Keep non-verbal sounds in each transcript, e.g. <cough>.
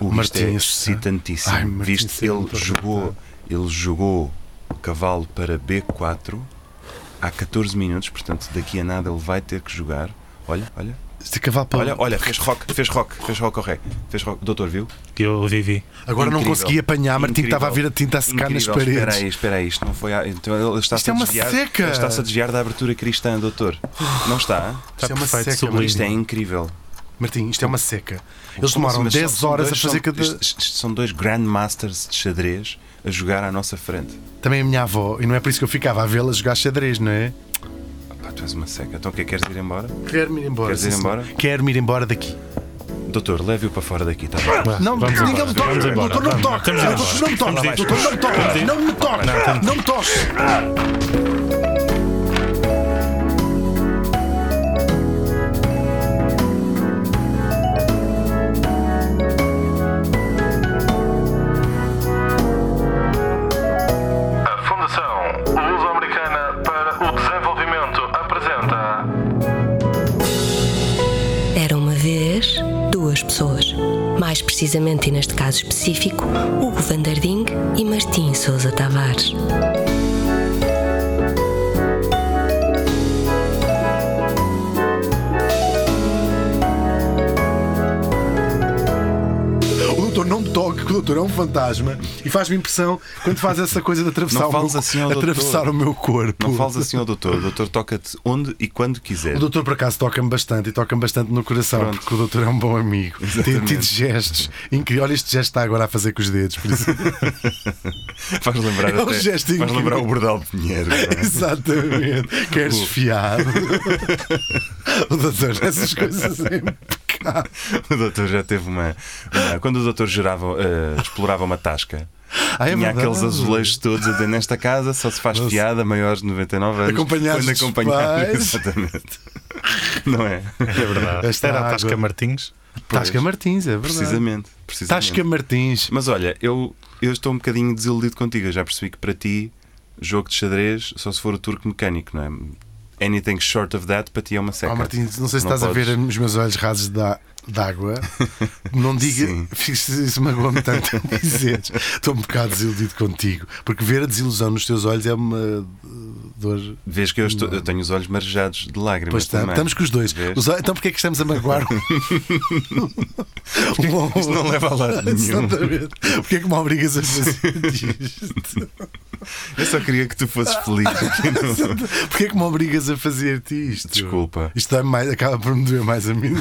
O Martim, Martim é excitantíssimo. Ai, Martim, Viste, é ele jogou, ele jogou o cavalo para B4 há 14 minutos, portanto daqui a nada ele vai ter que jogar. Olha, olha, Este cavalo para. olha, olha, fez rock, fez rock, fez rock ao rei. Fez rock. Doutor, viu? Que eu vivi. Agora não Incrível. consegui apanhar, Martim, estava a vir a tinta a secar nas Incrível. paredes. Espera aí, espera aí, isto não foi. A... Então ele está-se Isto é a uma desviar. seca. ele Está-se a desviar da abertura cristã, doutor. Não está? Está Isto é uma perfeito, seca. Isto é incrível. Martim, isto é uma seca. Eles demoram assim? Mas 10 são- são horas dois- a fazer são- cada. isto- isto São dois Grandmasters de xadrez a jogar à nossa frente. Também a minha avó, e não é por isso que eu ficava a vê-la jogar xadrez, não é? Pá, tu és uma seca. Então o que é? Queres ir embora? Quero-me ir embora. Queres ir embora? Quero-me ir embora daqui. Doutor, leve-o para fora daqui, está bem? Não, vamos ninguém me toca. Doutor, não me toque. Doutor, não me toque. Doutor, não me toque. Não me toque. Não me toque. Precisamente, e neste caso específico, Hugo Vanderding e Martim Sousa Tavares. Doutor é um fantasma e faz-me impressão quando faz essa coisa de atravessar, o, meu, assim atravessar o meu corpo. Não fales assim ao doutor. O doutor toca-te onde e quando quiser. O doutor, por acaso, toca-me bastante e toca-me bastante no coração, Pronto. porque o doutor é um bom amigo. <laughs> Tem Exatamente. tido gestos incríveis. Olha, este gesto está agora a fazer com os dedos. Por isso... <laughs> Faz lembrar, É um até, gesto faz lembrar o Bordal de Pinheiro. não é? <laughs> Exatamente. Queres fiado? o doutor, essas coisas é impecável. <laughs> O doutor já teve uma. uma- quando o doutor gerava, eh, explorava uma tasca. Ah, é tinha verdade. aqueles azulejos todos a dizer nesta casa só se faz Nossa. piada maiores de 99 anos. Acompanhados quando dos acompanhados. <laughs> pais. Exatamente. <laughs> Não é? É verdade. Esta Era a. Tasca Martins. Tasca Martins, é verdade. Precisamente. precisamente. Tasca Martins. Mas olha, eu, eu estou um bocadinho desiludido contigo. Eu já percebi que para ti, jogo de xadrez, só se for o turco mecânico, não é? Anything short of that para ti é uma seca. Oh, Martins, não sei se Não estás a ver podes. os meus olhos rasos da- d'água. Não diga, <laughs> isso, magoa-me tanto a dizer. Estou um bocado desiludido contigo. Porque ver a desilusão nos teus olhos é uma dor. Vês que eu, estou- eu tenho os olhos marejados de lágrimas. Pois está, também. estamos com os dois. Os então porquê é que estamos a magoar? <laughs> Isto não leva a lado nenhum. Exatamente. Porquê é que me obrigas a fazer isto? Eu só queria que tu fosses feliz. <laughs> no- Porquê é que me obrigas a fazer-te isto? Desculpa. Isto mais, acaba por me doer mais a mim.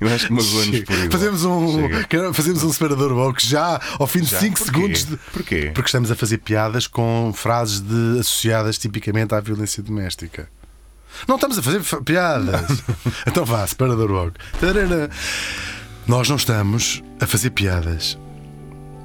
Eu acho que magoa-nos por igual. Fazemos um, Chega. fazemos um separador box já ao fim de Já? 5 Porquê? segundos. De... Porquê? Porque estamos a fazer piadas com frases de- associadas tipicamente à violência doméstica. Não estamos a fazer fa- piadas. <laughs> então vá, separador. Tarara. Nós não estamos a fazer piadas.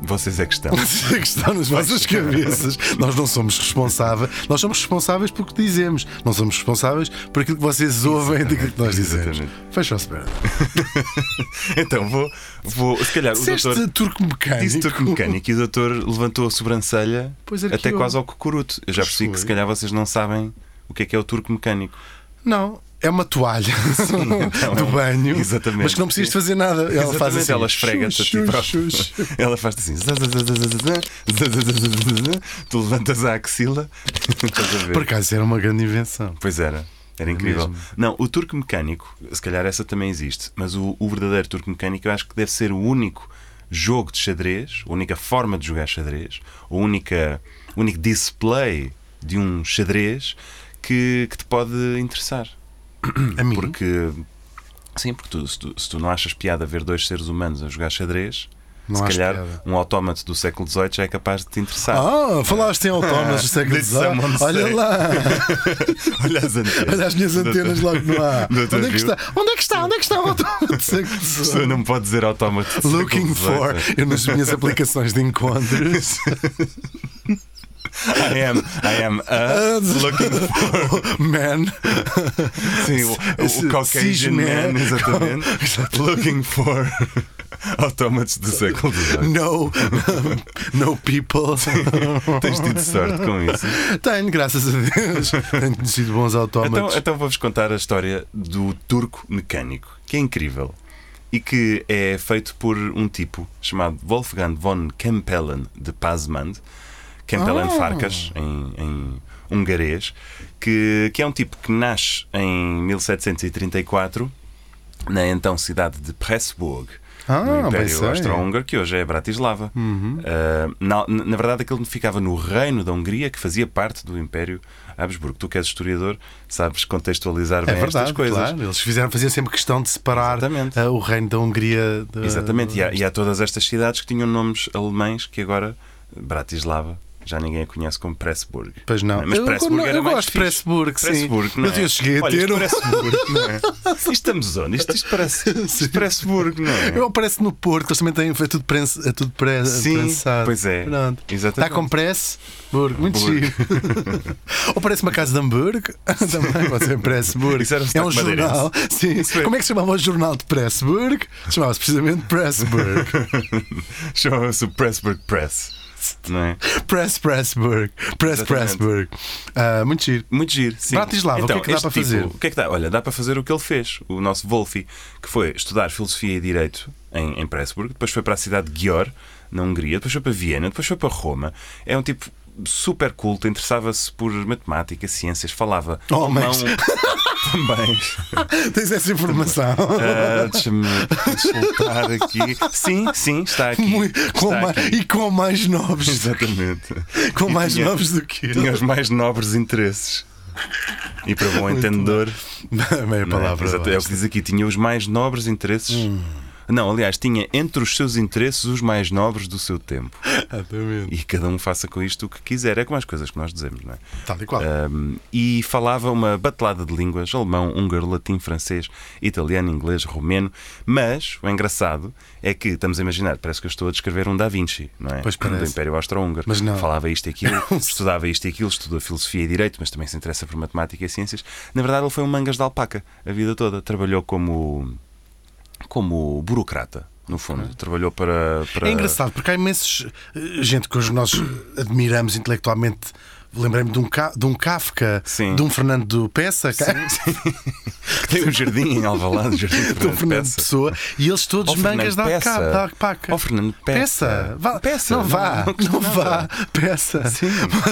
Vocês é que estão. <laughs> Vocês é que estão nas vossas cabeças. Nós não somos responsáveis. Nós somos responsáveis pelo que dizemos. Não somos responsáveis por aquilo que vocês ouvem daquilo que nós dizemos. Exatamente. Fecha o separador. <laughs> Então vou, vou se calhar o Disseste doutor turco mecânico. disse turco mecânico e o doutor levantou a sobrancelha é, até quase ao cocuruto. Eu já percebi que se calhar vocês não sabem o que é que é o turco mecânico. Não, é uma toalha do banho, exatamente. mas que não precisas de fazer nada. Ela exatamente. faz assim, ela esfrega-te a ti próprio. Ela faz assim, tu levantas a axila. Por acaso era uma grande invenção. Pois era. Era incrível. É não, o turco mecânico, se calhar essa também existe, mas o, o verdadeiro turco mecânico eu acho que deve ser o único jogo de xadrez, a única forma de jogar xadrez, a única, o único display de um xadrez que, que te pode interessar. A mim, Porque. Sim, porque tu, se, tu, se tu não achas piada ver dois seres humanos a jogar xadrez, Não se calhar piada. um autómato do século XVIII já é capaz de te interessar. Ah, falaste em autómatas do século XVIII. Olha lá, <laughs> Olha as antenas. olha as minhas antenas logo no ar. <laughs> Onde é que está? Onde é que está? Onde é que está o autómata do século A pessoa XVIII? não pode dizer autómato. do Looking século for. XVIII. Eu nas minhas aplicações de encontros. <laughs> I am, I am a <laughs> looking for. Man. Sim, o, o Caucasian man, <laughs> exatamente. looking for autómatos do século XVIII. No, no people. Tens tido sorte com isso. Tenho, graças a Deus. Tenho conhecido bons Então, autómatos. então vou-vos contar a história do turco mecânico, que é incrível. e que é feito por um tipo chamado Wolfgang von Kempelen de Pazmand. Kempelen Ah. Farkas, em, em hungarês, que, que é um tipo que nasce em 1734 na então cidade de Pressburg. Ah, no Império. Uhum. Austro-Húngaro, que hoje é Bratislava. Ah, na, na verdade, aquilo ficava no Reino da Hungria, que fazia parte do Império Habsburgo. Tu que és historiador, sabes contextualizar É bem estas verdade, coisas. claro. Eles fizeram, faziam sempre questão de separar ah, o reino da Hungria. da- Exatamente, e há, e há todas estas cidades que tinham nomes alemães que agora Bratislava já ninguém a conhece como Pressburg. Pois não. Mas Eu- Pressburg eu- era eu mais gosto de. Pressburg, sim. Pressburg, não Mas é? eu cheguei a Olha, ter isto um- Pressburg, não é? <laughs> Isto estamos onde? Isto, isto parece, isto parece Burgo, não é? Eu aparece no Porto, eles também têm é tudo, prensa, é tudo pre, Sim, prensado. pois é. Pronto. Exatamente. Está com press, Burgo, muito Burgo. giro. <laughs> Ou parece uma casa de Hamburgo, <laughs> também pode ser Pressburg. É um jornal. Sim. Como é que se chamava o jornal de Pressburg? Chamava-se precisamente Pressburg. Chama-se o Pressburg Press. Não é? Press Pressburg. Press Exatamente. Pressburg. Ah, muito giro. Muito giro. Sim. Bratislava, o que é que dá este para fazer? O que é que dá? Olha, dá para fazer o que ele fez, o nosso Wolfi, que foi estudar Filosofia e Direito em, em Pressburg, depois foi para a cidade de Győr, na Hungria, depois foi para Viena, depois foi para Roma. É um tipo super culto, interessava-se por matemática, ciências, falava Homens. alemão <laughs> também. <laughs> Tens essa informação. Ah, Deixa-me consultar aqui. Sim, sim, está aqui. Muito- com Está ma- aqui. e com mais novos. Exatamente. Com E mais tinha- novos do que eu. Tinha os mais nobres interesses. E para bom entendedor, Meia <laughs> não é? palavra. Exato, é o que diz aqui, tinha os mais nobres interesses. Hum. Não, aliás, tinha entre os seus interesses os mais nobres do seu tempo. Exatamente. E cada um faça com isto o que quiser. É como as coisas que nós dizemos, não é? Tal e qual. Um, e falava uma batelada de línguas: alemão, húngaro, latim, francês, italiano, inglês, romeno. Mas o engraçado é que estamos a imaginar, parece que eu estou a descrever um Da Vinci, não é? Pois Do parece. Império Austro-Húngaro. Mas não. Falava isto e aquilo, <laughs> estudava isto e aquilo, estudou filosofia e direito, mas também se interessa por matemática e ciências. Na verdade, ele foi um mangas de alpaca a vida toda. Trabalhou como, como burocrata. No fundo, trabalhou para, para. É engraçado porque há imensos eh, gente que hoje nós admiramos intelectualmente. Lembrei-me de um, de um Kafka, Sim. de um Fernando Peça, que tem um jardim em Alvalade, jardim de um Fernando Fernando Peça. Pessoa, e eles todos Ó, mangas da, capa, Peça. da paca. Ó, Fernando Peça. Vá. Peça. Não vá, Não, não, custa vá, peça. Sim.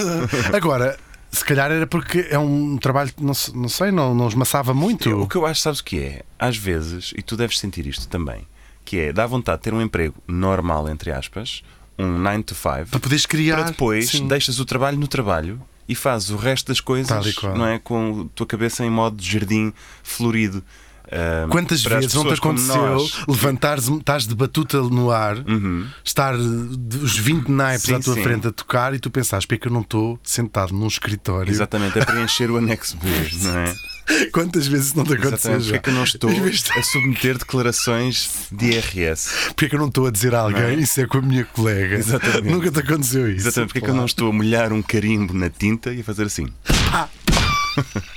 <laughs> Agora, se calhar era porque é um trabalho, não, não sei, não, não esmaçava muito. O que eu acho, sabes o que é? Às vezes, e tu deves sentir isto também, que é dá vontade de ter um emprego normal, entre aspas, um 9 to 5, Para poderes criar. para depois sim. deixas o trabalho no trabalho e fazes o resto das coisas, não é? Com a tua cabeça em modo de jardim florido. Ah, Quantas vezes não te aconteceu levantares, estás de batuta no ar, estar de- os 20 naipes Sim, à tua sim. frente a tocar e tu pensares, porque eu não estou sentado num escritório? Exatamente, a preencher o anexo B, <laughs> não é? Quantas vezes não te aconteceu já? porque é que eu não estou a submeter declarações de IRS? Porque é que eu não estou a dizer a alguém, isso é com a minha colega? Exatamente. Nunca te aconteceu isso. Exatamente, porque é que eu não estou a molhar um carimbo na tinta e a fazer assim? <laughs>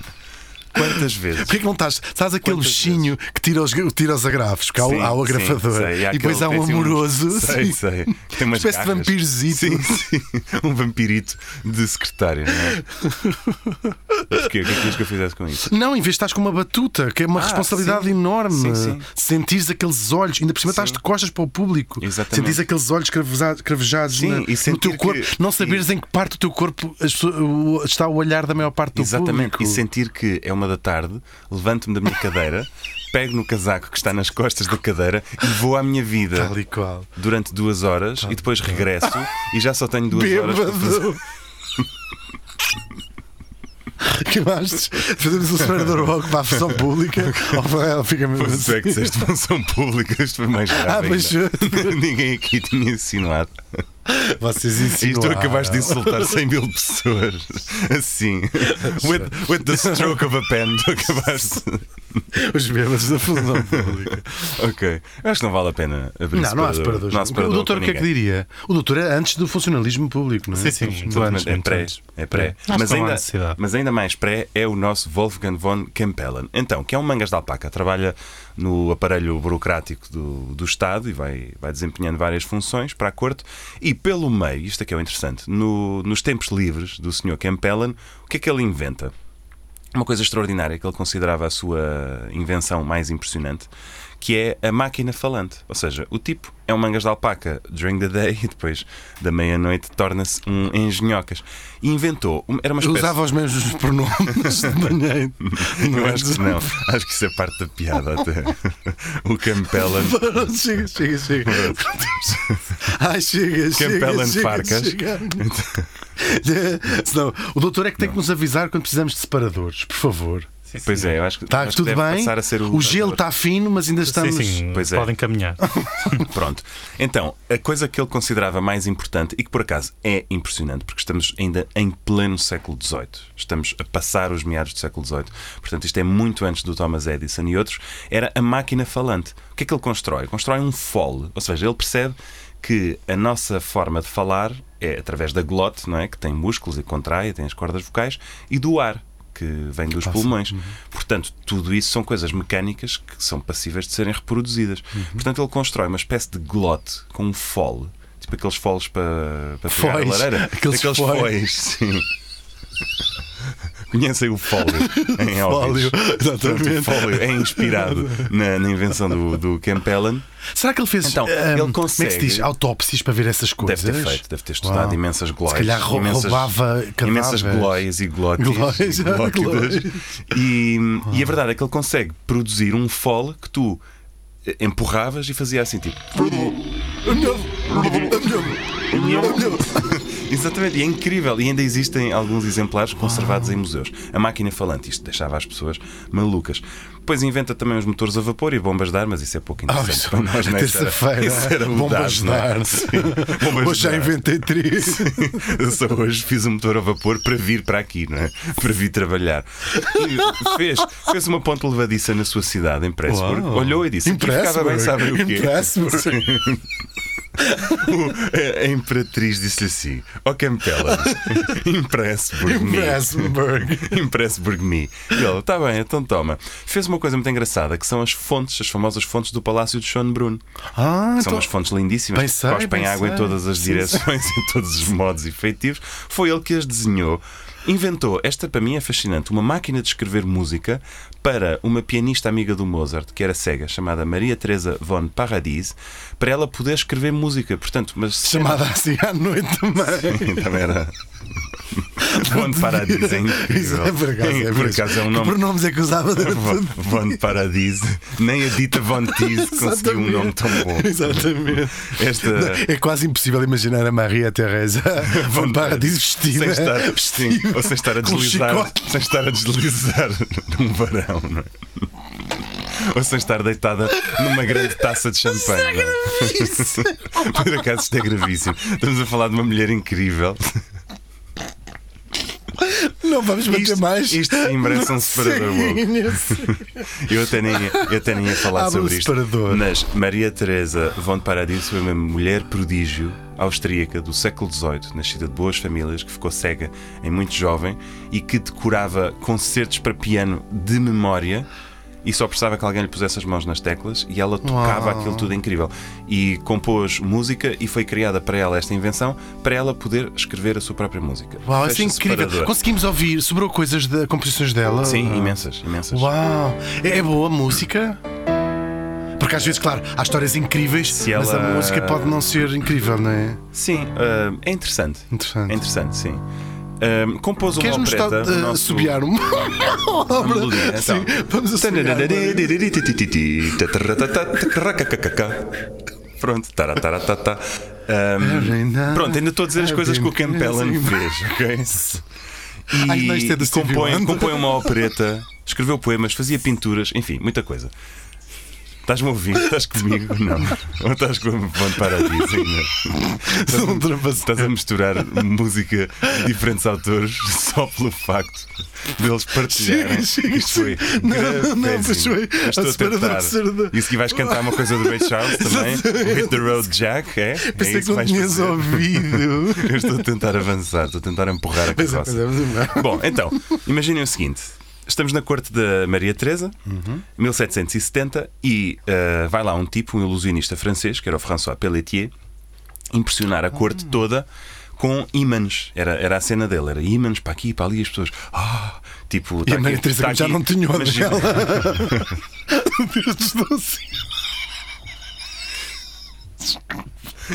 Quantas vezes? Porquê que não estás? Estás aquele Quantas bichinho que tira os, tira os agrafos, que há, o- Sim, há o sim, agrafador. sei. E e depois há um assim uns- amoroso. <laughs> Sei, sim. sei. Tem umas Espécie de garras. vampirozito. Sim, sim. <laughs> Um vampirito de secretário, não é? Porquê? O que é que querias que eu fizesse com isso? Não, em vez de estás com uma batuta, que é uma Ah, responsabilidade sim. enorme. Sim, sim. Sentires aqueles olhos, ainda por cima estás de costas para o público. Exatamente. Sentires aqueles olhos cravejados Sim, na- e no teu corpo. que- Não saberes em que parte do teu corpo está o olhar da maior parte do Exatamente. público. E sentir que é uma da tarde, levanto-me da minha cadeira, <laughs> pego no casaco que está nas costas da cadeira e vou à minha vida. Tal e qual. Durante duas horas e depois regresso e já só tenho duas horas para fazer. Bêbado. <laughs> Que achas? Fazemos um separador rock para a versão pública? Ou ela fica mesmo Pois é que assim? disseste função pública, isto foi mais grave. Ah, mas <laughs> Ninguém aqui tinha ensinado. Vocês E insinuaram. tu acabaste de insultar 100 mil pessoas. Assim. With, with the stroke of a pen, tu acabaste. Os bêbados da função pública. Ok. Acho que não vale a pena abrir Não, não há separador. separadores. Não há o separador doutor o que é que diria? O doutor é antes do funcionalismo público, não é? Sim, sim, Muito antes. É pré. É pré. Mas ainda, mas ainda mais pré é o nosso Wolfgang von Kempelen. Então, que é um mangas de alpaca, trabalha no aparelho burocrático do, do Estado e vai, vai desempenhando várias funções para a corte. E pelo meio, isto aqui é o interessante, no- nos tempos livres do Sr. Kempelen, o que é que ele inventa? Uma coisa extraordinária que ele considerava a sua invenção mais impressionante, que é a máquina falante. Ou seja, o tipo é um mangas de alpaca during the day <laughs> e depois da meia-noite torna-se um engenhocas. E inventou, era uma espécie usava os mesmos <laughs> pronomes de manhã. Eu acho que não. Acho que isso é parte da piada até. O Campellan. <laughs> Chega, chega, chega. Ai, chega, chega. Campellan chega, Farcas. chega. É, senão, o doutor é que tem que nos avisar quando precisamos de separadores, por favor. Pois é, eu acho que, Está tudo deve bem? passar a ser o, o gelo está fino, mas ainda estamos. Sim, sim, Pois é. podem caminhar. <laughs> Pronto. Então, a coisa que ele considerava mais importante e que por acaso é impressionante, porque estamos ainda em pleno século XVIII. Estamos a passar os meados do século XVIII. Portanto, isto é muito antes do Thomas Edison e outros. Era a máquina falante. O que é que ele constrói? Constrói um fole. Ou seja, ele percebe que a nossa forma de falar é através da glote, não é? Que tem músculos e contrai, tem as cordas vocais, e do ar. Que vem dos pulmões. Portanto, tudo isso são coisas mecânicas que são passíveis de serem reproduzidas. Portanto, ele constrói uma espécie de glote com um fole, tipo aqueles foles para, para pegar a lareira. Aqueles Aqueles fois, sim. <laughs> Conhecem o fólio <laughs> em Fólio, exatamente. o fólio é inspirado na, na invenção do, do Campellan. Será que ele fez Então, ahm, ele Como é que consegue- se diz? Autópsias para ver essas coisas? Deve ter feito, deve ter estudado Uau. imensas glóias. Se calhar rou- imensas, roubava imensas cadáveres. glóias e glótis. E glóquidas. <laughs> E, e a verdade é que ele consegue produzir um fole que tu eh, empurravas e fazia assim tipo. Exatamente, e é incrível. E ainda existem alguns exemplares conservados em museus. A máquina falante, isto deixava as pessoas malucas. Depois inventa também os motores a vapor e bombas de ar, mas isso é pouco Ah, interessante isso, para nós, não é? Era- terça-feira, bombas de é? ar. Hoje já inventei três. Eu só hoje fiz um motor a vapor para vir para aqui, não é? Para vir trabalhar. E fez, fez uma ponte levadiça na sua cidade, em Pressburg. Olhou e disse: Aqui ficava bem, sabe o quê? Impressburg. <laughs> <laughs> O- a, imperatriz disse assim: Ó Campela, <laughs> Impressburg me. Impressburg. <laughs> Impressburg me. E ele, está bem, então toma. Fez uma coisa muito engraçada que são as fontes, as famosas fontes do Palácio de Schönbrunn. Ah, São então, umas fontes lindíssimas Bem que cospem água em todas as direções, em todos os modos e feitios. Foi ele que as desenhou. Inventou, esta para mim é fascinante, uma máquina de escrever música para uma pianista amiga do Mozart, que era cega, chamada Maria Teresa von Paradis, para ela poder escrever música. Portanto, mas chamada assim à noite também. também era. <laughs> Von Paradis é incrível. Isso é por acaso, é Por mesmo. acaso é um Que nome. pronomes é que usava Von, von Paradis. Nem a Dita Von Teese <laughs> conseguiu um nome tão bom. Exatamente. Esta. É quase impossível imaginar a Maria Teresa <laughs> von Paradis vestida. sem estar, vestida sim, ou sem estar a deslizar, chicote. sem estar a deslizar num varão, não é? Ou sem estar deitada numa grande taça de champanhe. não é? <laughs> Por acaso isto é gravíssimo. Estamos a falar de uma mulher incrível. Não vamos bater Isto, mais. isto sim merece um separador. Sim, eu até nem, ia- eu até nem ia falar Abre sobre isto. separador. Mas Maria Teresa von Paradis foi uma mulher prodígio austríaca do século XVIII, nascida de boas famílias, que ficou cega em muito jovem e que decorava concertos para piano de memória. E só precisava que alguém lhe pusesse as mãos nas teclas e ela tocava Uau. aquilo tudo incrível. E compôs música e foi criada para ela esta invenção para ela poder escrever a sua própria música. Uau, isso é incrível. Conseguimos ouvir, sobrou coisas de composições dela? Sim, imensas, imensas. Uau, é boa música? Porque às vezes, claro, há histórias incríveis, Se mas a ela- música pode não ser incrível, não é? Sim, ah, é interessante. Interessante. É interessante, sim. Ah, compôs uma Queres-nos opereta. só, o nosso- subiar uma <laughs> a melodia, Sim, então. vamos assobiar. Pronto, taratatata. Um, pronto, ainda estou a dizer as coisas que o Campellan fez, ok? Ai, não, isto é do e Stevie compõe, Wonder. compõe uma opereta, escreveu poemas, fazia pinturas, enfim, muita coisa. Estás-me a ouvir? Estás comigo? <laughs> Não. Ou estás com a Von Paradis ainda? Estás. Estás a misturar música de diferentes autores só pelo facto deles partilharem. Chega, Isto foi. Não, não, gravíssimo. pois foi. Estou A tentar. Isso que vais cantar uma coisa do Ray Charles também? Hit the Road Jack, é? é Pensei isso que não tinhas ouvido. <laughs> Eu estou a tentar avançar, estou a tentar empurrar a Pois é, carroça. é, é. Bom, então, imaginem o seguinte: Estamos na corte da Maria Teresa, uhum. 1770, e uh, vai lá um tipo, um ilusionista francês, que era o François Pelletier, impressionar a corte uhum. toda com ímãs. Era, era a cena dele, era ímãs para aqui e para ali, as pessoas. Oh, tipo, tá a Maria Teresa tá já não tinha onde. <laughs> Deus dos doce.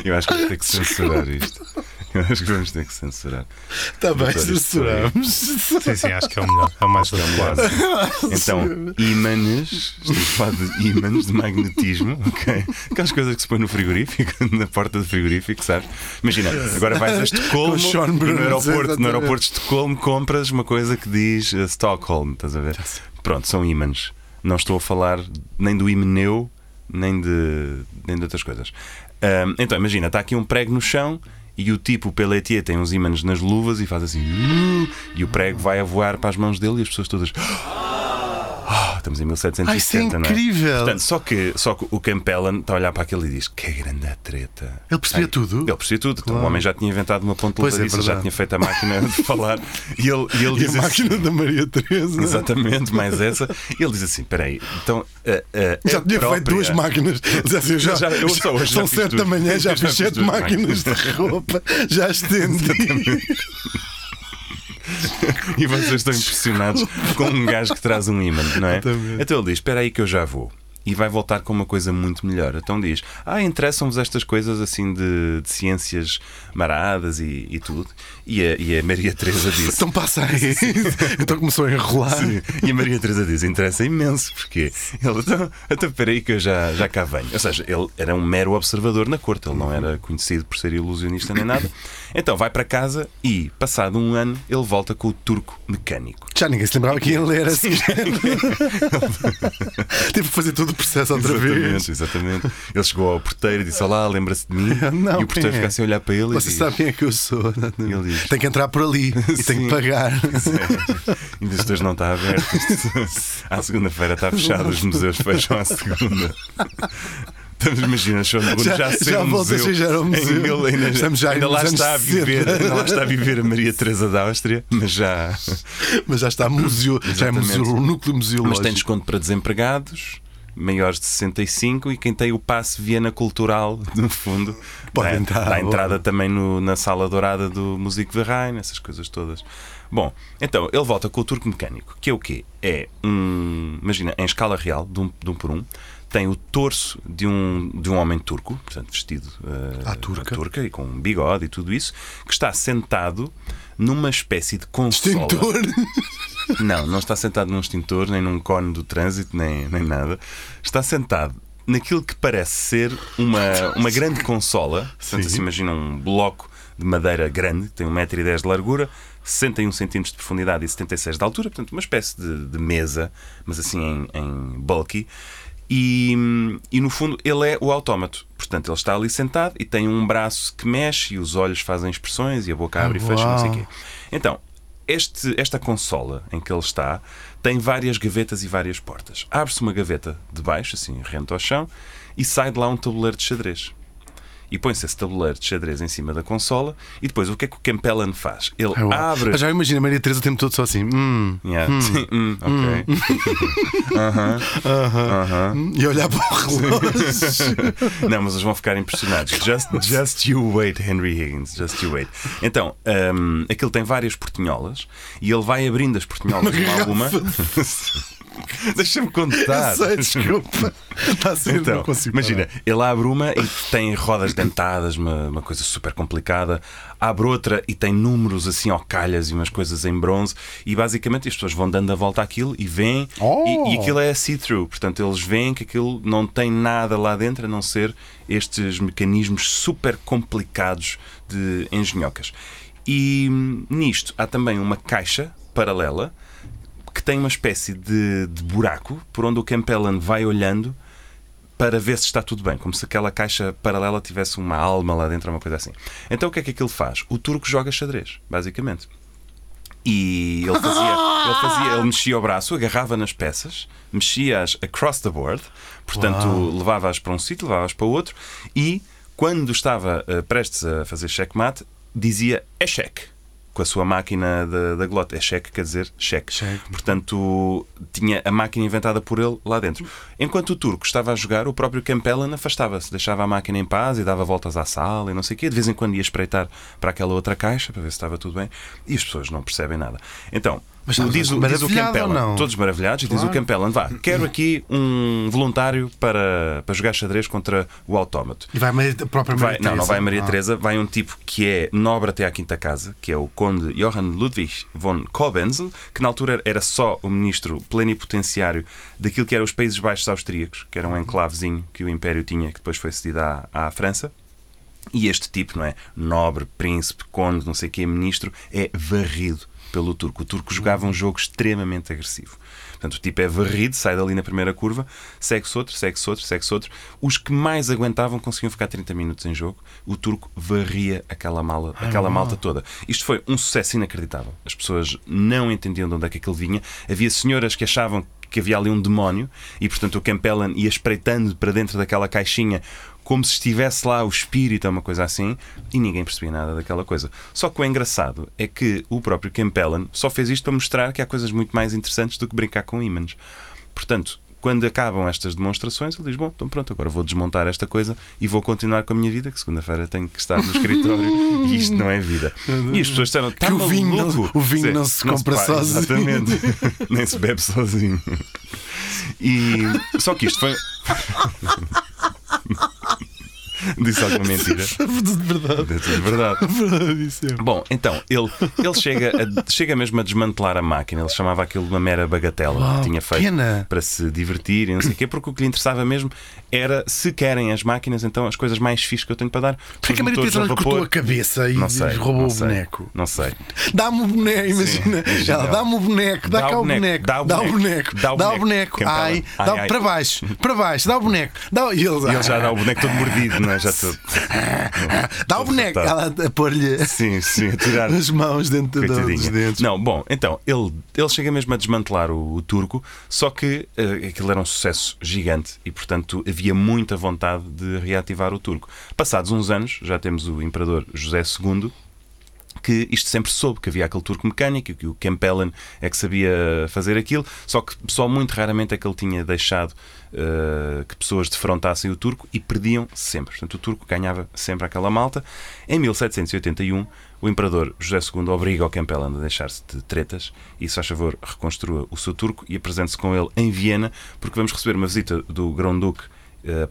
Eu acho que vou ter que censurar isto. Eu <laughs> acho que vamos ter que censurar. Está bem, censuramos. Sim, sim, acho que é o melhor. É o mais adequado. <laughs> Então, ímãs, estamos a falar de ímãs de magnetismo, <laughs> ok? Aquelas coisas que se põe no frigorífico, na porta do frigorífico, sabes? Imagina, agora vais a Estocolmo e no Bruno, aeroporto, no aeroporto de Estocolmo compras uma coisa que diz eh, Stockholm, estás a ver? Pronto, são ímãs. Não estou a falar nem do himeneu, nem de, nem de outras coisas. Ahm, então, imagina, está aqui um prego no chão. E o tipo Pelletier tem uns ímãs nas luvas e faz assim. "Uh", e o prego vai a voar para as mãos dele e as pessoas todas. <gasps> "Ah", estamos em 1770, Ai, isso é é? incrível. Portanto, só que, só que o Campellan está a olhar para aquilo e diz: Que grande a treta. Ele percebia tudo? Ele percebia tudo. Então, o homem já tinha inventado uma ponta Pois é, disso, já tinha feito a máquina de <laughs> falar. E ele, e ele E diz a assim, máquina da Maria Teresa. Exatamente, mais essa. E ele diz assim: Peraí, então. a- a- Já tinha feito própria- duas máquinas. <laughs> Diz assim, já, Já- eu só hoje são sete da manhã, já fiz sete máquinas de roupa, já estendi. <laughs> <laughs> E vocês estão impressionados com um gajo que traz um imã, não é? Então ele diz: Espera aí que eu já vou. E vai voltar com uma coisa muito melhor. Então diz: Ah, interessam-vos estas coisas assim de, de ciências maradas e, e tudo. E a, e a Maria Teresa disse: <laughs> Então passa aí. <laughs> Então começou a enrolar. Sim. E a Maria Teresa diz: interessa imenso, porque ele, então, então espera aí que eu já, já cá venho. Ou seja, ele era um mero observador na corte, ele não era conhecido por ser ilusionista nem nada. <coughs> Então vai para casa e, passado um ano, ele volta com o turco mecânico. Já ninguém se lembrava que ia ler assim. Teve que fazer todo processo outra vez. Exatamente, exatamente. Ele chegou ao porteiro e disse: Olá, lembra-se de mim? <laughs> Não, e o porteiro é? fica assim a olhar para ele Você e sabe quem é que eu sou. Ele diz. Tem que entrar por ali <laughs> e tem que pagar. <laughs> Diz: Hoje não está aberto. À segunda-feira está fechado, os museus fecham à segunda. Estamos, imagina, Sean Bruno já, Já- já volta a museu, ser era um em museu. mil- ainda, Estamos já ainda lá está a viver, 60. ainda lá está a viver a Maria Teresa da Áustria, mas já Mas já está museu, já é Exatamente. museu, o núcleo mas museológico. tem desconto para desempregados. Maiores de 65 e quem tem o passe Viena Cultural, <laughs> no fundo, Pode dá, entrar, dá entrada também no- na sala dourada do Music Verrain, essas coisas todas. Bom, então ele volta com o turco mecânico, que é o quê? É um. Imagina, em escala real, de um, de um por um, tem o torso de um, de um homem turco, portanto, vestido eh, À turca. e com um bigode e tudo isso, que está sentado numa espécie de consola. Extintor. <laughs> Não, não está sentado num extintor, nem num cone do trânsito, nem, nem nada. Está sentado naquilo que parece ser uma, uma grande consola. Portanto, assim, imagina um bloco de madeira grande, tem 1,10m de largura, 61 cm de profundidade e 76 de altura, portanto, uma espécie de, de mesa, mas assim em, em bulky. E, e no fundo ele é o autómato. Portanto, ele está ali sentado e tem um braço que mexe e os olhos fazem expressões e a boca abre e fecha, não sei o uau. quê. Então, este, esta consola em que ele está tem várias gavetas e várias portas. Abre-se uma gaveta de baixo, assim, rente ao chão, e sai de lá um tabuleiro de xadrez. E põe-se esse tabuleiro de xadrez em cima da consola. E depois, o que é que o Campellan faz? Ele Ai, uau. abre. Já imagina a Maria Teresa o tempo todo só assim. Hum, Yeah. Sim, hum, ok. hum, e olhar para o relógio. Não, mas eles vão ficar impressionados. Just, <laughs> just you wait, Henry Higgins. Just you wait. Então, hum, aquilo tem várias portinholas e ele vai abrindo as portinholas uma a uma. <laughs> <laughs> Deixa-me contar. Eu sei, desculpa. Está a ser, Então, não consigo. imagina, parar. ele abre uma e tem rodas dentadas, uma, uma coisa super complicada. Abre outra e tem números assim ao calhas e umas coisas em bronze. E basicamente as pessoas vão dando a volta àquilo e veem. Oh! E, e aquilo é see-through. Portanto, eles veem que aquilo não tem nada lá dentro a não ser estes mecanismos super complicados de engenhocas. E hum, nisto há também uma caixa paralela que tem uma espécie de, de buraco por onde o Campellan vai olhando para ver se está tudo bem, como se aquela caixa paralela tivesse uma alma lá dentro, uma coisa assim. Então o que é que aquilo faz? O turco joga xadrez, basicamente. E ele fazia, ele fazia, ele mexia o braço, agarrava nas peças, mexia-as across the board, portanto levava-as para um sítio, levava-as para outro, e quando estava eh, prestes a fazer checkmate, dizia é cheque. Com a sua máquina da, da glota. É cheque, quer dizer cheque. Cheque. Portanto, tinha a máquina inventada por ele lá dentro. Enquanto o turco estava a jogar, o próprio Campellan afastava-se, deixava a máquina em paz e dava voltas à sala e não sei o quê. De vez em quando ia espreitar para aquela outra caixa para ver se estava tudo bem. E as pessoas não percebem nada. Então, Mas diz, o, diz o Campellan, ou não? todos maravilhados, e diz o Claro. Campellan: vá, quero aqui um voluntário para, para jogar xadrez contra o autómato. E vai a Maria- a própria Maria Vai, não, não Teresa. vai a Maria Ah. Teresa, vai um tipo que é nobre até à quinta casa, que é o conde Johann Ludwig von Cobenzl, que na altura era só o ministro plenipotenciário daquilo que eram os Países Baixos Austríacos, que era um enclavezinho que o Império tinha, que depois foi cedido à, à França. E este tipo, não é? Nobre, príncipe, conde, não sei quê, ministro, é varrido pelo turco. O turco jogava um jogo extremamente agressivo. Portanto, o tipo é varrido, sai dali na primeira curva, segue-se outro, segue-se outro, segue-se outro. Os que mais aguentavam conseguiam ficar 30 minutos em jogo. O turco varria aquela, mala, aquela malta toda. Isto foi um sucesso inacreditável. As pessoas não entendiam de onde é que aquilo vinha. Havia senhoras que achavam que havia ali um demónio e, portanto, o Campellan ia espreitando para dentro daquela caixinha como se estivesse lá o espírito ou uma coisa assim e ninguém percebia nada daquela coisa. Só que o engraçado é que o próprio Campellan só fez isto para mostrar que há coisas muito mais interessantes do que brincar com ímãs. Portanto, quando acabam estas demonstrações, ele diz: Bom, então pronto, agora vou desmontar esta coisa e vou continuar com a minha vida, que segunda-feira tenho que estar no escritório <laughs> e isto não é vida. E as pessoas disseram: "Tá Que o vinho não- maluco?" o vinho Sim, não se compra paga, sozinho. Exatamente. <laughs> Nem se bebe sozinho. E só que isto foi. <laughs> <laughs> Disse alguma mentira? De verdade. É tudo verdade. <laughs> Verdade, isso é. Bom, então, ele, ele chega, a, chega mesmo a desmantelar a máquina. Ele chamava aquilo de uma mera bagatela Uau, que tinha feito pena. para se divertir e não sei o quê, porque o que lhe interessava mesmo era se querem as máquinas, então as coisas mais fixas que eu tenho para dar. Porquê que a Maria Teresa cortou a cabeça e sei, roubou não o sei, boneco? Não sei. Dá-me o boneco, imagina. Ela, ela. Dá-me o boneco, dá, Dá cá o o boneco, boneco, dá o boneco, dá o boneco. Campela. Ai, Ai, dá ai. para baixo, para baixo, dá o boneco. Dá... E ele, E ele já dá o boneco todo mordido, não é? Já todo. <laughs> dá o boneco. Ela a pôr-lhe Sim, sim, a tirar. <laughs> as mãos dentro do- dos dentes. Não, bom, então, ele, ele chega mesmo a desmantelar o, o turco, só que eh, aquilo era um sucesso gigante e, portanto, havia muita vontade de reativar o turco. Passados uns anos, já temos o imperador José II, que isto sempre soube que havia aquele turco mecânico, que o Campellan é que sabia fazer aquilo, só que só muito raramente é que ele tinha deixado eh, que pessoas defrontassem o turco e perdiam sempre. Portanto, o turco ganhava sempre aquela malta. Em 1781, o imperador José II obriga o Campellan a deixar-se de tretas e, se faz favor, reconstrua o seu turco e apresente-se com ele em Viena, porque vamos receber uma visita do Grão-Duque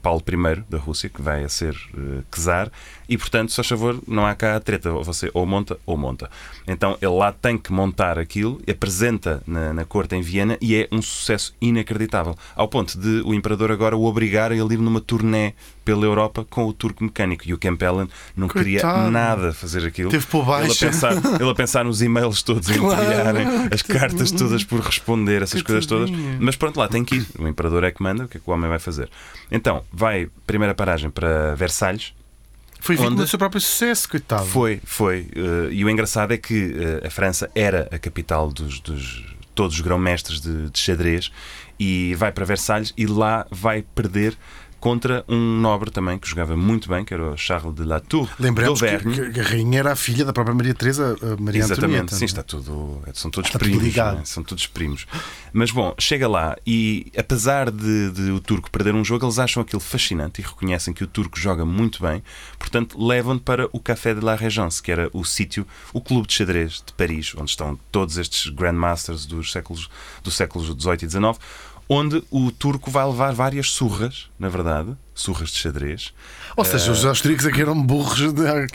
Paulo I da Rússia, que vai a ser eh, czar, e portanto, se faz favor, não há cá a treta, você ou monta ou monta. Então ele lá tem que montar aquilo, apresenta na, na corte em Viena e é um sucesso inacreditável, ao ponto de o imperador agora o obrigar a ele ir numa turnê pela Europa com o turco mecânico. E o Campellan não queria Coitado. nada fazer aquilo. Teve por baixo. Ele a pensar, ele a pensar nos e-mails todos a <laughs> Claro. enviarem, as cartas todas por responder, essas coisas todas. Mas pronto, lá tem que ir. O imperador é que manda, o que é que o homem vai fazer? Então, vai, primeira paragem para Versalhes. Foi vítima Onde? do seu próprio sucesso, coitado. Foi, foi. eh, e o engraçado é que eh, a França era a capital dos, dos todos os grão-mestres de, de xadrez e vai para Versalhes e lá vai perder contra um nobre também que jogava muito bem, que era o Charles de Latour Lembramos que, que a rainha era a filha da própria Maria Teresa, a Maria Exatamente, Antonieta. sim, é? está tudo. São todos Está primos. ligado. não é? São todos primos. Mas bom, chega lá e apesar de, de o turco perder um jogo, eles acham aquilo fascinante e reconhecem que o turco joga muito bem, portanto levam-no para o Café de la Régence, que era o sítio, o clube de xadrez de Paris, onde estão todos estes grandmasters dos séculos, dos séculos XVIII e XIX, onde o turco vai levar várias surras, na verdade, surras de xadrez. Ou seja, os austríacos aqui eram burros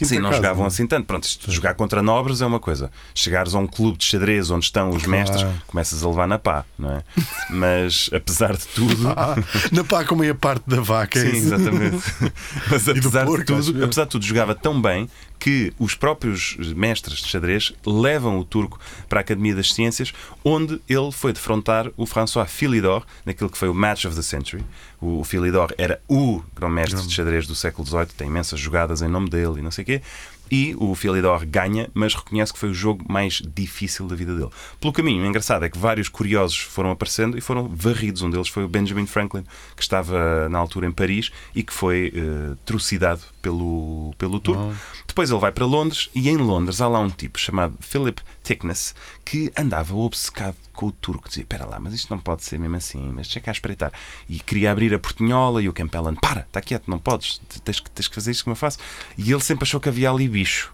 Sim, não casa, jogavam é? assim tanto. Pronto, isto, jogar contra nobres é uma coisa. Chegares a um clube de xadrez onde estão os mestres, começas a levar na pá, não é? <laughs> Mas apesar de tudo. Ah, na pá como é a parte da vaca. é Sim, exatamente. <laughs> Mas apesar, porco, de tudo, apesar de tudo, jogava tão bem que os próprios mestres de xadrez levam o turco para a Academia das Ciências, onde ele foi defrontar o François Philidor naquilo que foi o Match of the Century. O, o Philidor era o grão-mestre de xadrez do século XVIII, tem imensas jogadas em nome dele e não sei o quê. E o Philidor ganha, mas reconhece que foi o jogo mais difícil da vida dele. Pelo caminho, o engraçado é que vários curiosos foram aparecendo e foram varridos. Um deles foi o Benjamin Franklin, que estava na altura em Paris e que foi eh, trucidado pelo, pelo turco. Depois ele vai para Londres e em Londres há lá um tipo chamado Philip Thickness que andava obcecado com o turco. Dizia: Espera lá, mas isto não pode ser mesmo assim, mas deixa cá espreitar. E queria abrir a portinhola e o Campellan: Para, está quieto, não podes, tens que, tens que fazer isto como eu faço. E ele sempre achou que havia ali bicho.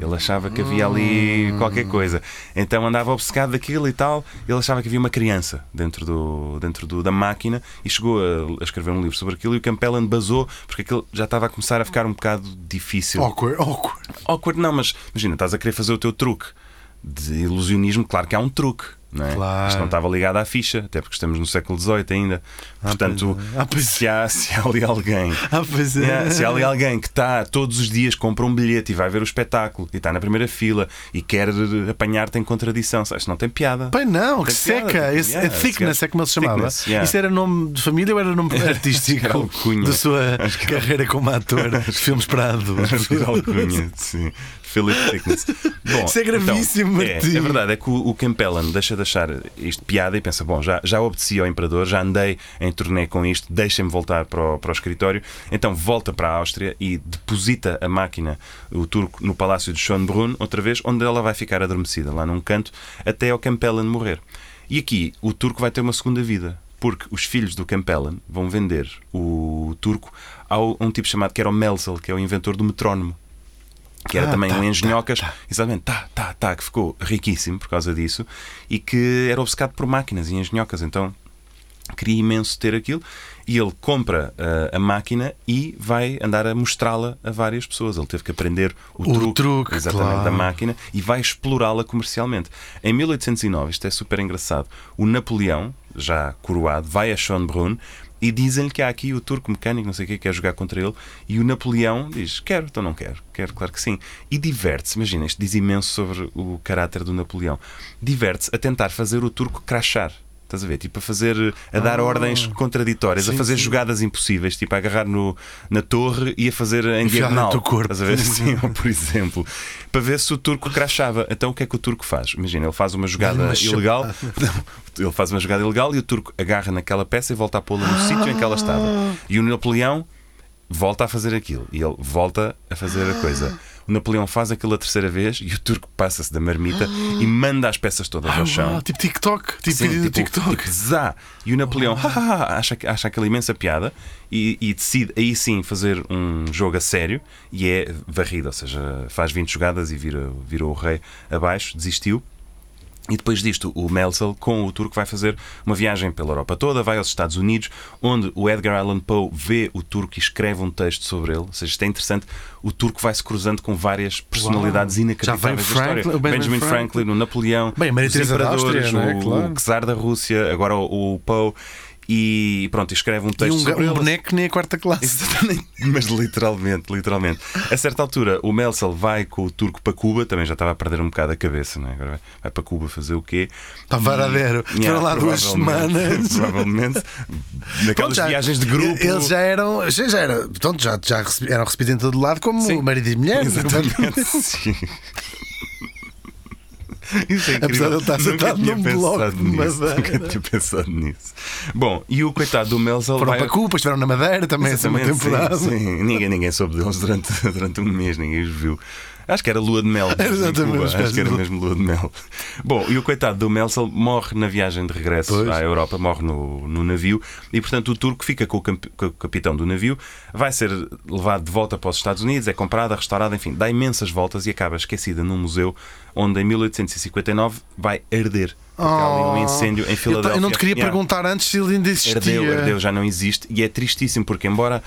Ele achava que havia ali qualquer coisa. Então andava obcecado daquilo e tal. Ele achava que havia uma criança dentro, do, dentro do, da máquina e chegou a, a escrever um livro sobre aquilo. E o Campellan basou porque aquilo já estava a começar a ficar um bocado difícil. Awkward, awkward. Awkward, não, mas imagina, estás a querer fazer o teu truque de ilusionismo. Claro que há um truque. Não é? Claro. Isto não estava ligado à ficha, até porque estamos no século XVIII ainda. Portanto, pois é. Ah, se, há, se há ali alguém <laughs> Ah, é. Se há ali alguém que está todos os dias, compra um bilhete e vai ver o espetáculo e está na primeira fila e quer apanhar-te em contradição, sabes? Não tem piada. Pai não, que piada, seca. Esse, yeah, é thickness, é como ele se chamava. yeah. Isso era nome de família ou era nome <laughs> artístico era da sua carreira como ator de filmes para adultos? Era alcunha, sim. Philip Thickness. <laughs> Bom, Isso é gravíssimo, então, é, é verdade, é que o, o Campellan deixa de achar isto piada e pensa: bom, já, já obedeci ao imperador, já andei em turnê com isto, deixem-me voltar para o, para o escritório. Então volta para a Áustria e deposita a máquina, o turco, no palácio de Schönbrunn, outra vez, onde ela vai ficar adormecida, lá num canto, até ao Campellan morrer. E aqui o turco vai ter uma segunda vida. Porque os filhos do Campellan vão vender o turco a um tipo chamado que era o Melzel, que é o inventor do metrónomo que era Ah, também tá, um engenhocas, tá, tá. exatamente, tá, tá, tá, que ficou riquíssimo por causa disso e que era obcecado por máquinas e engenhocas, então queria imenso ter aquilo e ele compra ah, a máquina e vai andar a mostrá-la a várias pessoas. Ele teve que aprender o, O truque, truque, exatamente da claro. máquina e vai explorá-la comercialmente. Em 1809, isto é super engraçado, o Napoleão, já coroado, vai a Schönbrunn e dizem-lhe que há aqui o turco mecânico, não sei o que, quer jogar contra ele. E o Napoleão diz: Quero, então não quero. Quero, claro que sim. E diverte-se, imagina, isto diz imenso sobre o caráter do Napoleão. Diverte-se a tentar fazer o turco crachar. Estás a ver? Tipo, a fazer, a dar ordens contraditórias, a Ah. Sim, fazer sim. jogadas impossíveis, tipo, a agarrar no, na torre e a fazer em Enfiar diagonal. no teu corpo. Estás a ver? <laughs> Sim, por exemplo. Para ver se o turco crachava. Então o que é que o turco faz? Imagina, ele faz uma jogada uma ilegal. Não, ele faz uma jogada ilegal e o turco agarra naquela peça e volta a pô-la no sítio em que ela estava. E o Napoleão volta a fazer aquilo. E ele volta a fazer a coisa. O Napoleão faz aquilo a terceira vez e o turco passa-se da marmita e manda as peças todas ao chão. Ah, tipo TikTok, tipo Sim, vídeo tipo, TikTok. tipo, zá. E o Napoleão ha, ha, ha, acha, acha aquela imensa piada e, e decide aí sim fazer um jogo a sério e é varrido, ou seja, faz 20 jogadas e vira, vira o rei abaixo, desistiu. E depois disto, o Melzel, com o turco, vai fazer uma viagem pela Europa toda, vai aos Estados Unidos, onde o Edgar Allan Poe vê o turco e escreve um texto sobre ele. Ou seja, isto é interessante. O turco vai se cruzando com várias personalidades Uau. inacreditáveis vem da Franklin- história. Benjamin Benjamin Franklin. Franklin, o Napoleão, Bem, os imperadores, Áustria, é? o, Claro. o czar da Rússia, agora o, o Poe. E pronto, escreve um E texto um, ga- sobre um boneco nem a quarta classe. Exatamente. <laughs> Mas literalmente, literalmente. A certa altura, o Melzel vai com o turco para Cuba, também já estava a perder um bocado a cabeça, não é? Agora vai- para Cuba fazer o quê? Para Varadero. E- Foram lá duas semanas. <laughs> Provavelmente. Naquelas Pronto, viagens de grupo. Eles já eram, já, já, era, pronto, já, já eram recebidos em todo lado como Sim. marido e mulher. Exatamente. <laughs> Sim. <laughs> Isso é incrível. Apesar de ele estar sentado num bloco de nisso. madeira. Nunca tinha pensado nisso. Bom, e o coitado do Melzel Foram vai... para Cuba, estiveram na Madeira também essa uma Exatamente, temporada. Sim, sim. Ninguém, ninguém soube deles durante, <laughs> durante um mês, ninguém os viu. Acho que era lua de mel. <laughs> Exatamente, uma Acho que era mesmo lua de mel. Bom, e o coitado do Melzel morre na viagem de regresso Pois. à Europa, morre no, no navio e, portanto, o turco fica com o, com o capitão do navio, vai ser levado de volta para os Estados Unidos, é comprado, restaurado, enfim, dá imensas voltas e acaba esquecida num museu onde em 1859 vai arder. Porque há ali um Oh. incêndio em Filadélfia. eu não te queria Yeah. perguntar antes se ele ainda existia. Herdeu, herdeu, já não existe. E é tristíssimo porque, embora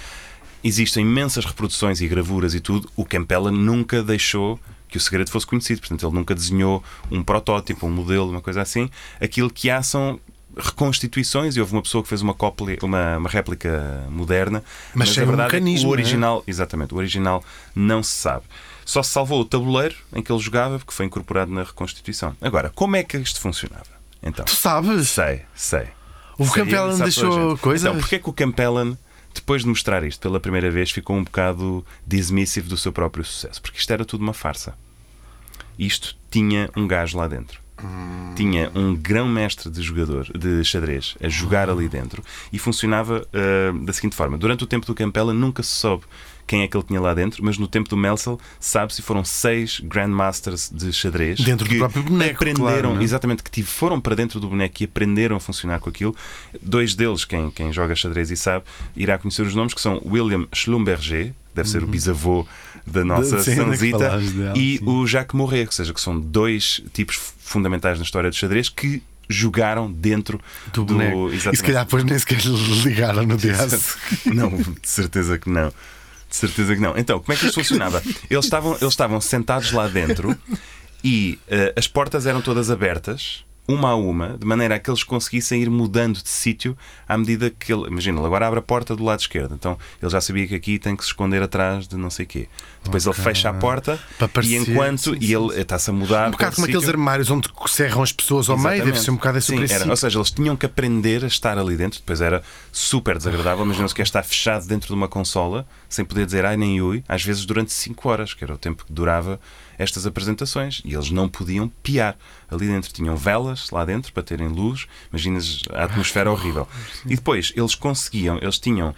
existam imensas reproduções e gravuras e tudo, o Campella nunca deixou que o segredo fosse conhecido. Portanto, ele nunca desenhou um protótipo, um modelo, uma coisa assim. Aquilo que há são reconstituições e houve uma pessoa que fez uma cópia, uma, uma réplica moderna Mas sem a um verdade é que mecanismo, o é? original exatamente o original não se sabe só se salvou o tabuleiro em que ele jogava porque foi incorporado na reconstituição agora como é que isto funcionava então Tu sabes? Sei, sei. O Sei, Campellan deixou coisas? Então, porquê que o Campellan, depois de mostrar isto pela primeira vez, ficou um bocado dismissive do seu próprio sucesso? Porque isto era tudo uma farsa. Isto tinha um gajo lá dentro. Tinha um grão-mestre de jogador de xadrez a jogar ali dentro e funcionava ah, da seguinte forma: durante o tempo do Campellan nunca se soube quem é que ele tinha lá dentro, mas no tempo do Melzel sabe-se foram seis Grandmasters de xadrez Dentro do que próprio boneco, aprenderam, claro, não é? exatamente, que tive- foram para dentro do boneco e aprenderam a funcionar com aquilo. Dois deles, quem, quem joga xadrez e sabe, irá conhecer os nomes, que são William Schlumberger, deve ser o bisavô da nossa Sanzita, dela, e sim. o Jacques Morret, ou seja, que são dois tipos fundamentais na história do xadrez que jogaram dentro Do do. boneco. E se Exatamente. calhar depois nem sequer ligaram no dia. Não, de certeza que não. De certeza que não. Então, como é que isto funcionava? Eles estavam, eles estavam sentados lá dentro e eh, as portas eram todas abertas, uma a uma, de maneira a que eles conseguissem ir mudando de sítio à medida que ele. Imagina, ele agora abre a porta do lado esquerdo, então ele já sabia que aqui tem que se esconder atrás de não sei quê. Depois ele fecha a porta e enquanto. sim, e ele está-se a mudar. Um bocado como aqueles armários onde serram as pessoas ao meio, deve Exatamente. ser um bocado esse Sim, o era. princípio. Ou seja, eles tinham que aprender a estar ali dentro, depois era super desagradável. Imaginam-se que é estar fechado dentro de uma consola, sem poder dizer ai nem ui, às vezes durante 5 horas, que era o tempo que durava estas apresentações. E eles não podiam piar. Ali dentro tinham velas, lá dentro, para terem luz. Imaginas a atmosfera horrível. E depois eles conseguiam, eles tinham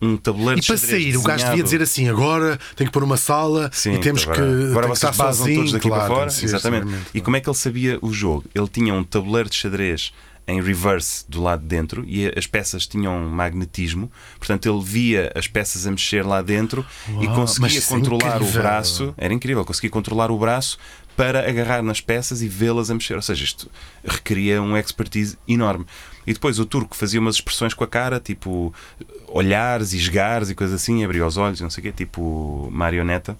um tabuleiro E para de sair, o gajo devia desenhado- dizer assim: agora tem que pôr uma sala Sim, e temos agora, que, agora que vocês estar basam sozinho. todos daqui claro, para fora. que exatamente. E como é que ele sabia o jogo? Ele tinha um tabuleiro de xadrez em reverse do lado de dentro e as peças tinham magnetismo, portanto ele via as peças a mexer lá dentro e Uau, mas conseguia é controlar o braço, era incrível, conseguia controlar o braço para agarrar nas peças e vê-las a mexer. Ou seja, isto requeria um expertise enorme. E depois o turco fazia umas expressões com a cara, tipo olhares e esgares e coisas assim, abria os olhos, não sei o quê, tipo marioneta.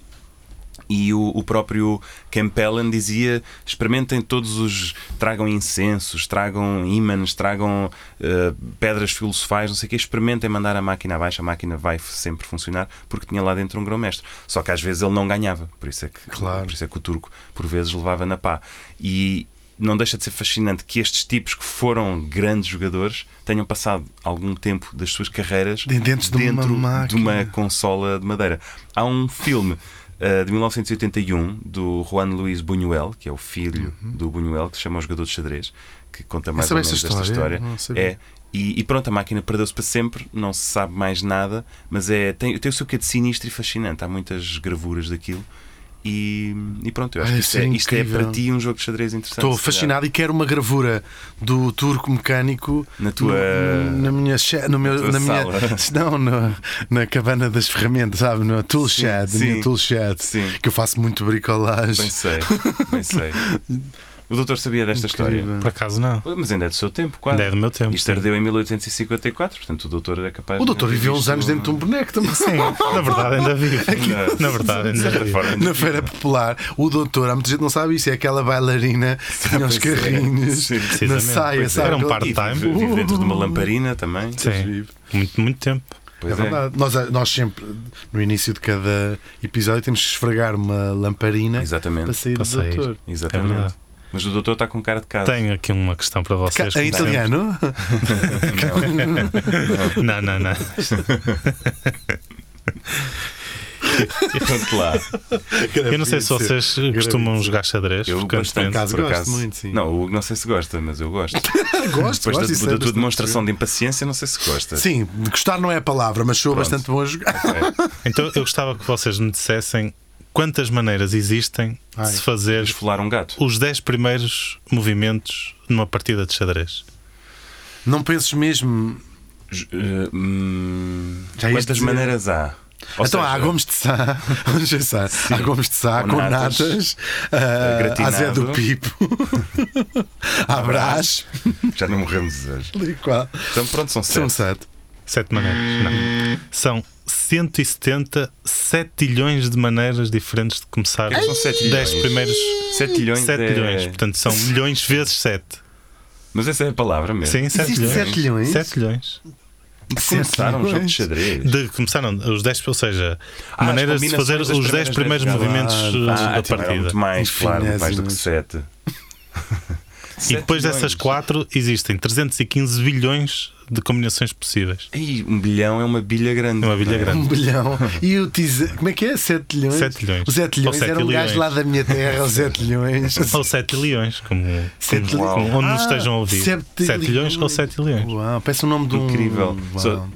E o, o próprio Campbell dizia: experimentem todos os. tragam incensos, tragam ímãs, tragam eh, pedras filosofais, não sei o quê, experimentem mandar a máquina abaixo, a máquina vai sempre funcionar, porque tinha lá dentro um grão-mestre. Só que às vezes ele não ganhava, por isso, é que, Claro. por isso é que o turco por vezes levava na pá. E não deixa de ser fascinante que estes tipos que foram grandes jogadores tenham passado algum tempo das suas carreiras De- dentro de uma máquina. de uma consola de madeira. Há um filme uh, de 1981 do Juan Luis Buñuel, que é o filho do Buñuel, que se chama O Jogador de Xadrez, que conta mais ou menos esta esta história? história. Não sabia. É. E, e pronto, a máquina perdeu-se para sempre, não se sabe mais nada, mas é, tem, tem o seu quê de sinistro e fascinante. Há muitas gravuras daquilo. E, e pronto, eu acho Ah, que isto é, é isto é para ti um jogo de xadrez interessante. Estou fascinado e quero uma gravura do turco mecânico Na tua- no- na minha no meu, tua na minha <laughs> não no- na cabana das ferramentas, sabe, no tool shed, na minha sim. tool shed, Sim. que eu faço muito bricolagem. Bem sei, bem sei. <laughs> O doutor sabia desta Incrível. história? Por acaso não. Mas ainda é do seu tempo, quase. Ainda é do meu tempo, Isto sim. ardeu em 1854, portanto o doutor é capaz O doutor viveu uns anos dentro de um boneco também. Sim, <laughs> na verdade ainda vivo. Na verdade De ainda forma, Na feira popular, o doutor, há muita gente que não sabe isso, é aquela bailarina que tinha os é. carrinhos Sim, na precisamente. saia, é. sabe? Era um part-time. Vive, vive dentro de uma lamparina também. Sim, muito, muito tempo. Pois É verdade. Nós, nós sempre, no início de cada episódio, temos que esfregar uma lamparina Exatamente. para sair Para do sair. doutor. É Exatamente. verdade. Mas o doutor está com cara de casa. Tenho aqui uma questão para vocês. Sempre. italiano? Não, não, não. Conte lá. Eu não sei se vocês costumam jogar xadrez Eu bastante, caso, por gosto acaso. muito, sim. Não, o Hugo não sei se gosta, mas eu gosto. <laughs> Gosto, Depois gosto, da, isso é da tua demonstração de impaciência, não sei se gosta. Sim, gostar não é a palavra, mas sou Pronto. bastante bom a jogar. Então eu gostava que vocês me dissessem quantas maneiras existem Ai. de se fazer Esfolar um gato. os 10 primeiros movimentos numa partida de xadrez. Não penses mesmo. Eh, hum, quantas maneiras há? Ou então há seja, Gomes de Sá, pensar. Há Gomes de Sá <laughs> Com com natas, natas, ah, gratinado. há Zé do Pipo, <laughs> há Brás, Já não morremos hoje. Então pronto, são São sete. Sete. Maneiras. Não. São 170 7 de maneiras diferentes de começar que são sete os 10 milhões? primeiros 7 milhões. 7 é- milhões. Portanto, são milhões vezes 7. Mas essa é a palavra mesmo. Sim, 7 Existe milhões. sete milhões? 7 milhões. De começar um jogo de xadrez. De começaram os 10, ou seja, Ah, as maneiras de fazer os 10 primeiros movimentos Ah, da então era partida. muito mais, claro, muito mais do que Infinésimas. 7. <laughs> E depois dessas 4 existem 315 bilhões de combinações possíveis. Ei, um bilhão é uma bilha grande. É uma bilha não grande. Um bilhão. E o Tize... Como é que é? Sete milhões? Sete milhões. O Sete Ou milhões sete era um gajo lá da minha terra, o <laughs> Sete milhões. Ou 7 leões, como, Sete como- como- onde nos Ah, estejam a ouvir. sete 7 leões ou 7 leões. Uau, parece o nome de um. Incrível. Uau. Só-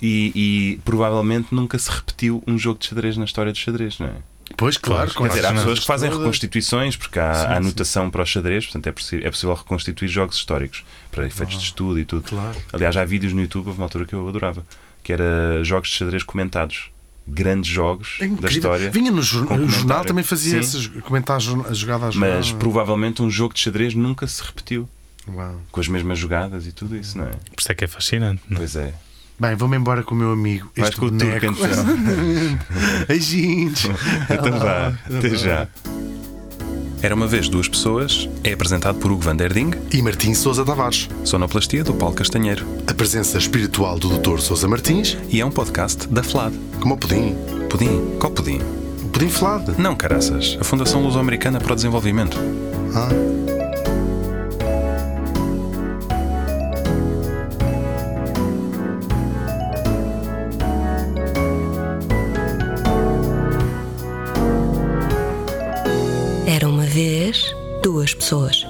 e, e provavelmente nunca se repetiu um jogo de xadrez na história do xadrez, não é? Pois, claro. Claro, com Quer dizer, há as pessoas que fazem reconstituições, porque há, há anotação para o xadrez, portanto é, possi- é possível reconstituir jogos históricos para efeitos de estudo e tudo. Claro. Aliás, há vídeos no YouTube, houve uma altura que eu adorava, que era jogos de xadrez comentados. grandes jogos É da história. Vinha no jornal comentário. também fazia Sim, esses comentários a jogada a Mas jogada. provavelmente um jogo de xadrez nunca se repetiu Uau. com as mesmas jogadas e tudo isso, não é? Por isso é que é fascinante. não é? Pois é. Bem, vou-me embora com o meu amigo. Vais este com o boneco. turco então. <laughs> Beijinhos. Então vá, até já. Era uma vez duas pessoas, é apresentado por Hugo Van Der Ding, E Martim Sousa Tavares. sonoplastia do Paulo Castanheiro, A presença espiritual do Dr. Sousa Martins, e é um podcast da FLAD. como o pudim. Pudim? Qual pudim? O pudim flado. Não, caraças, a Fundação Luso-Americana para o Desenvolvimento. Ah. Pessoas.